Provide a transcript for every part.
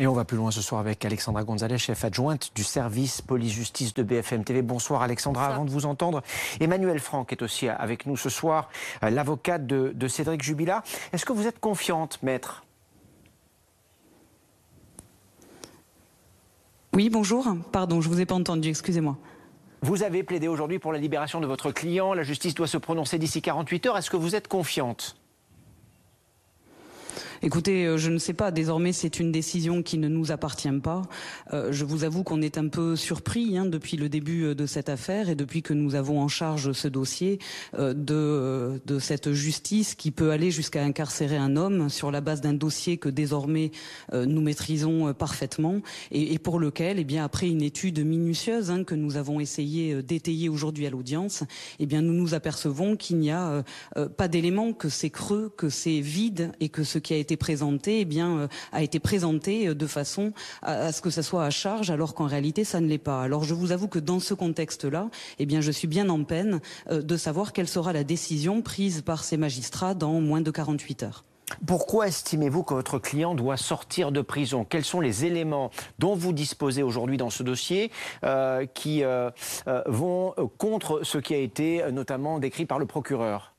Et on va plus loin ce soir avec Alexandra Gonzalez, chef adjointe du service police-justice de BFM TV. Bonsoir Alexandra, avant de vous entendre, Emmanuel Franck est aussi avec nous ce soir, euh, l'avocate de, de Cédric Jubilat. Est-ce que vous êtes confiante, maître? Oui, bonjour. Pardon, je ne vous ai pas entendu, excusez-moi. Vous avez plaidé aujourd'hui pour la libération de votre client. La justice doit se prononcer d'ici 48 heures. Est-ce que vous êtes confiante? Écoutez, euh, je ne sais pas. Désormais, c'est une décision qui ne nous appartient pas. Euh, je vous avoue qu'on est un peu surpris hein, depuis le début euh, de cette affaire et depuis que nous avons en charge ce dossier de, de cette justice qui peut aller jusqu'à incarcérer un homme sur la base d'un dossier que désormais nous maîtrisons parfaitement et, pour lequel, eh bien, après une étude minutieuse hein, que nous avons essayé d'étayer aujourd'hui à l'audience, eh bien, nous nous apercevons qu'il n'y a pas d'éléments, que c'est creux, que c'est vide et que ce qui a été présenté, eh bien, euh, a été présenté euh, de façon à, ce que ça soit à charge, alors qu'en réalité, ça ne l'est pas. Alors, je vous avoue que dans ce contexte-là, eh bien, je suis bien en peine euh, de savoir quelle sera la décision prise par ces magistrats dans moins de 48 heures. Pourquoi estimez-vous que votre client doit sortir de prison? Quels sont les éléments dont vous disposez aujourd'hui dans ce dossier qui vont contre ce qui a été notamment décrit par le procureur?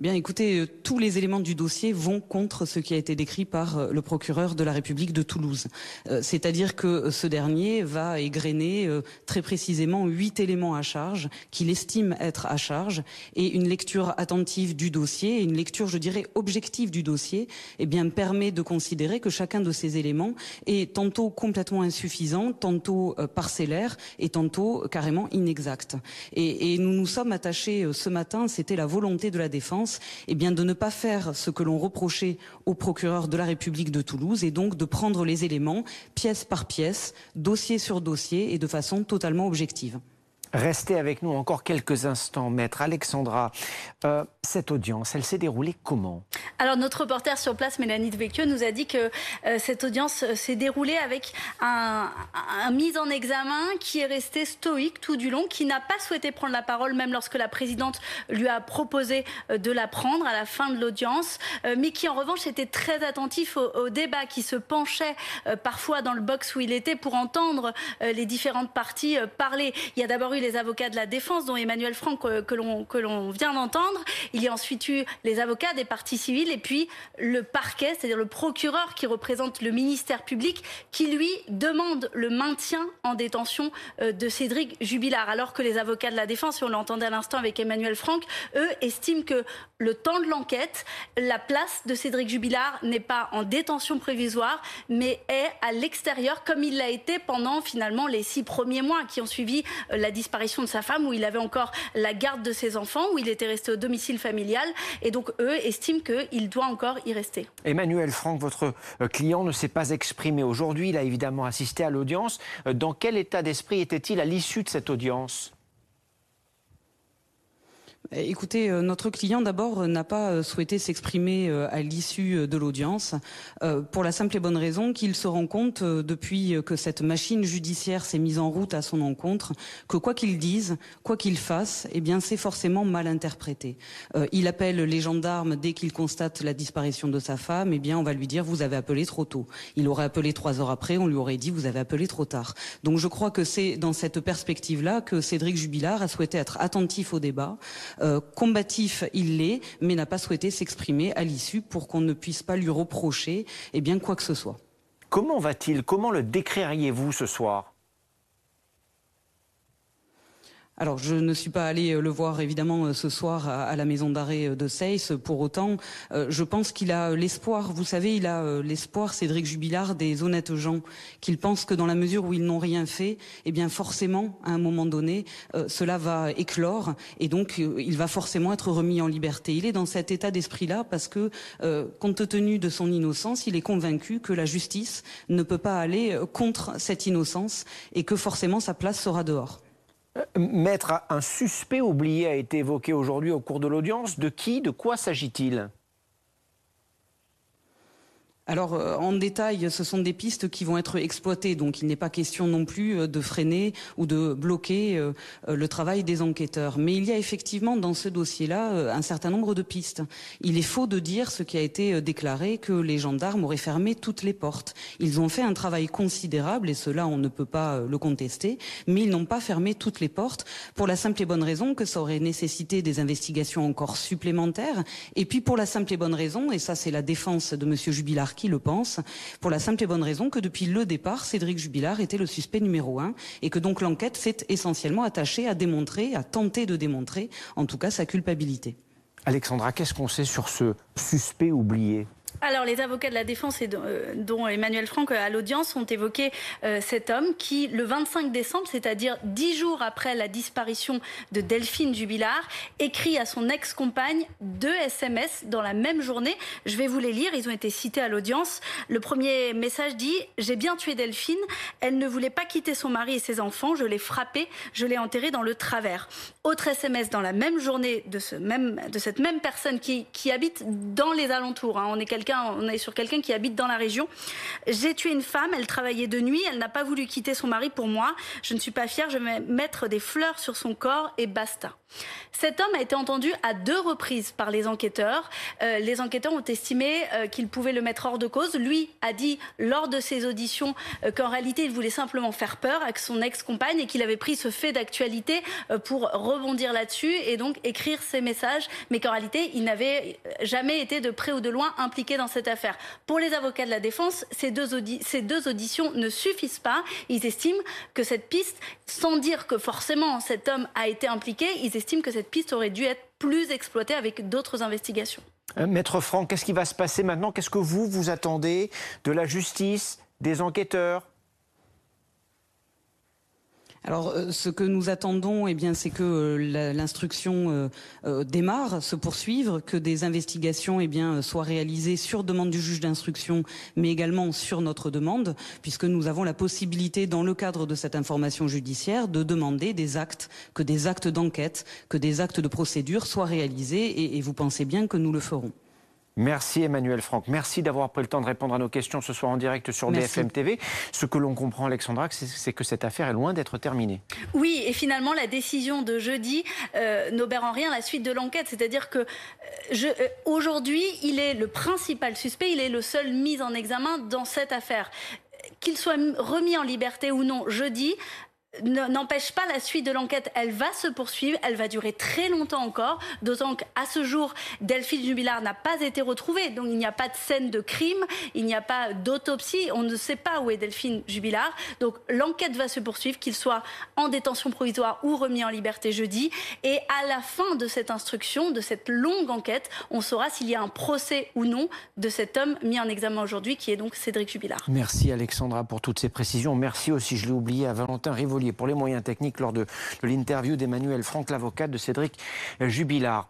Eh bien, écoutez, euh, tous les éléments du dossier vont contre ce qui a été décrit par euh, le procureur de la République de Toulouse. Euh, c'est-à-dire que ce dernier va égrener très précisément huit éléments à charge qu'il estime être à charge et une lecture attentive du dossier, une lecture, je dirais, objective du dossier, eh bien, permet de considérer que chacun de ces éléments est tantôt complètement insuffisant, tantôt parcellaire et tantôt carrément inexact. Et, et nous nous sommes attachés ce matin, c'était la volonté de la défense eh bien de ne pas faire ce que l'on reprochait au procureur de la République de Toulouse et donc de prendre les éléments pièce par pièce, dossier sur dossier et de façon totalement objective. Restez avec nous encore quelques instants, maître Alexandra. Euh, cette audience, elle s'est déroulée comment? Alors notre reporter sur place, Mélanie Devecchio, nous a dit que euh, cette audience euh, s'est déroulée avec un, mise en examen qui est resté stoïque tout du long, qui n'a pas souhaité prendre la parole même lorsque la présidente lui a proposé de la prendre à la fin de l'audience, mais qui en revanche était très attentif au, au débat, qui se penchait parfois dans le box où il était pour entendre les différentes parties parler. Il y a d'abord eu les avocats de la défense, dont Emmanuel Franck, que l'on vient d'entendre. Il y a ensuite eu les avocats des parties civiles et puis le parquet, c'est-à-dire le procureur qui représente le ministère public, qui lui demande le maintien en détention euh, de Cédric Jubilard. Alors que les avocats de la défense, et on l'entendait à l'instant avec Emmanuel Franck, eux estiment que le temps de l'enquête, la place de Cédric Jubilard n'est pas en détention prévisoire, mais est à l'extérieur, comme il l'a été pendant finalement les six premiers mois qui ont suivi euh, la disparition disparition de sa femme, où il avait encore la garde de ses enfants, où il était resté au domicile familial. Et donc, eux estiment qu'il doit encore y rester. Emmanuel Franck, votre euh, client ne s'est pas exprimé aujourd'hui. Il a évidemment assisté à l'audience. Euh, dans quel état d'esprit était-il à l'issue de cette audience? Écoutez, euh, notre client d'abord euh, n'a pas euh, souhaité s'exprimer à l'issue de l'audience pour la simple et bonne raison qu'il se rend compte depuis que cette machine judiciaire s'est mise en route à son encontre que quoi qu'il dise, quoi qu'il fasse, eh bien c'est forcément mal interprété. Il appelle les gendarmes dès qu'il constate la disparition de sa femme, eh bien on va lui dire vous avez appelé trop tôt. Il aurait appelé trois heures après, on lui aurait dit vous avez appelé trop tard. Donc je crois que c'est dans cette perspective-là que Cédric Jubilard a souhaité être attentif au débat. Euh, combatif, il l'est, mais n'a pas souhaité s'exprimer à l'issue pour qu'on ne puisse pas lui reprocher eh bien, quoi que ce soit. Comment va-t-il? Comment le décririez-vous ce soir? Alors, je ne suis pas allé euh, le voir évidemment euh, ce soir à, la maison d'arrêt euh, de Seyss. Pour autant, je pense qu'il a l'espoir. Vous savez, il a l'espoir, Cédric Jubilard, des honnêtes gens, qu'il pense que dans la mesure où ils n'ont rien fait, eh bien forcément, à un moment donné, cela va éclore et donc il va forcément être remis en liberté. Il est dans cet état d'esprit-là parce que, compte tenu de son innocence, il est convaincu que la justice ne peut pas aller contre cette innocence et que forcément sa place sera dehors. Maître, un suspect oublié a été évoqué aujourd'hui au cours de l'audience. De qui, de quoi s'agit-il? Alors, euh, en détail, ce sont des pistes qui vont être exploitées, donc il n'est pas question non plus euh, de freiner ou de bloquer euh, le travail des enquêteurs. Mais il y a effectivement dans ce dossier-là un certain nombre de pistes. Il est faux de dire ce qui a été déclaré, que les gendarmes auraient fermé toutes les portes. Ils ont fait un travail considérable, et cela on ne peut pas le contester, mais ils n'ont pas fermé toutes les portes, pour la simple et bonne raison que ça aurait nécessité des investigations encore supplémentaires, et puis pour la simple et bonne raison, et ça c'est la défense de M. Jubilard qui le pense, pour la simple et bonne raison que depuis le départ, Cédric Jubilard était le suspect numéro un et que donc l'enquête s'est essentiellement attachée à démontrer, à tenter de démontrer, en tout cas, sa culpabilité. Alexandra, qu'est-ce qu'on sait sur ce suspect oublié? Alors, les avocats de la défense, et euh, dont Emmanuel Franck euh, à l'audience, ont évoqué euh, cet homme qui, le 25 décembre, c'est-à-dire dix jours après la disparition de Delphine Jubilard, écrit à son ex-compagne deux SMS dans la même journée. Je vais vous les lire, ils ont été cités à l'audience. Le premier message dit J'ai bien tué Delphine, elle ne voulait pas quitter son mari et ses enfants, je l'ai frappée, je l'ai enterrée dans le travers. Autre SMS dans la même journée de, cette même personne qui, qui habite dans les alentours. Hein. On est quelqu'un on est sur quelqu'un qui habite dans la région. J'ai tué une femme, elle travaillait de nuit, elle n'a pas voulu quitter son mari pour moi. Je ne suis pas fière, je vais mettre des fleurs sur son corps et basta. Cet homme a été entendu à deux reprises par les enquêteurs. Euh, les enquêteurs ont estimé euh, qu'il pouvait le mettre hors de cause. Lui a dit lors de ses auditions euh, qu'en réalité il voulait simplement faire peur avec son ex-compagne et qu'il avait pris ce fait d'actualité pour rebondir là-dessus et donc écrire ses messages, mais qu'en réalité il n'avait jamais été de près ou de loin impliqué cette affaire. Pour les avocats de la défense, ces deux, ces deux auditions ne suffisent pas. Ils estiment que cette piste, sans dire que forcément cet homme a été impliqué, ils estiment que cette piste aurait dû être plus exploitée avec d'autres investigations. Euh, Maître Franck, qu'est-ce qui va se passer maintenant? Qu'est-ce que vous, vous attendez de la justice, des enquêteurs? Alors, euh, ce que nous attendons, eh bien, c'est que euh, l'instruction euh, démarre, se poursuive, que des investigations, eh bien, soient réalisées sur demande du juge d'instruction, mais également sur notre demande, puisque nous avons la possibilité, dans le cadre de cette information judiciaire, de demander des actes, que des actes d'enquête, que des actes de procédure soient réalisés, et vous pensez bien que nous le ferons. Merci Emmanuel Franck. Merci d'avoir pris le temps de répondre à nos questions ce soir en direct sur BFM TV. Ce que l'on comprend, Alexandra, c'est que cette affaire est loin d'être terminée. Oui, et finalement, la décision de jeudi euh, n'obère en rien la suite de l'enquête. C'est-à-dire que euh, euh, aujourd'hui, il est le principal suspect, il est le seul mis en examen dans cette affaire qu'il soit remis en liberté ou non jeudi, n'empêche pas la suite de l'enquête. Elle va se poursuivre, elle va durer très longtemps encore, d'autant qu'à ce jour, Delphine Jubilard n'a pas été retrouvée. Donc il n'y a pas de scène de crime, il n'y a pas d'autopsie, on ne sait pas où est Delphine Jubilard. Donc l'enquête va se poursuivre, qu'il soit en détention provisoire ou remis en liberté jeudi. Et à la fin de cette instruction, de cette longue enquête, on saura s'il y a un procès ou non de cet homme mis en examen aujourd'hui, qui est donc Cédric Jubilard. Merci Alexandra pour toutes ces précisions. Merci aussi, je l'ai oublié, à Valentin Rivoli pour les moyens techniques lors de, l'interview d'Emmanuel Franck, l'avocat de Cédric Jubilard.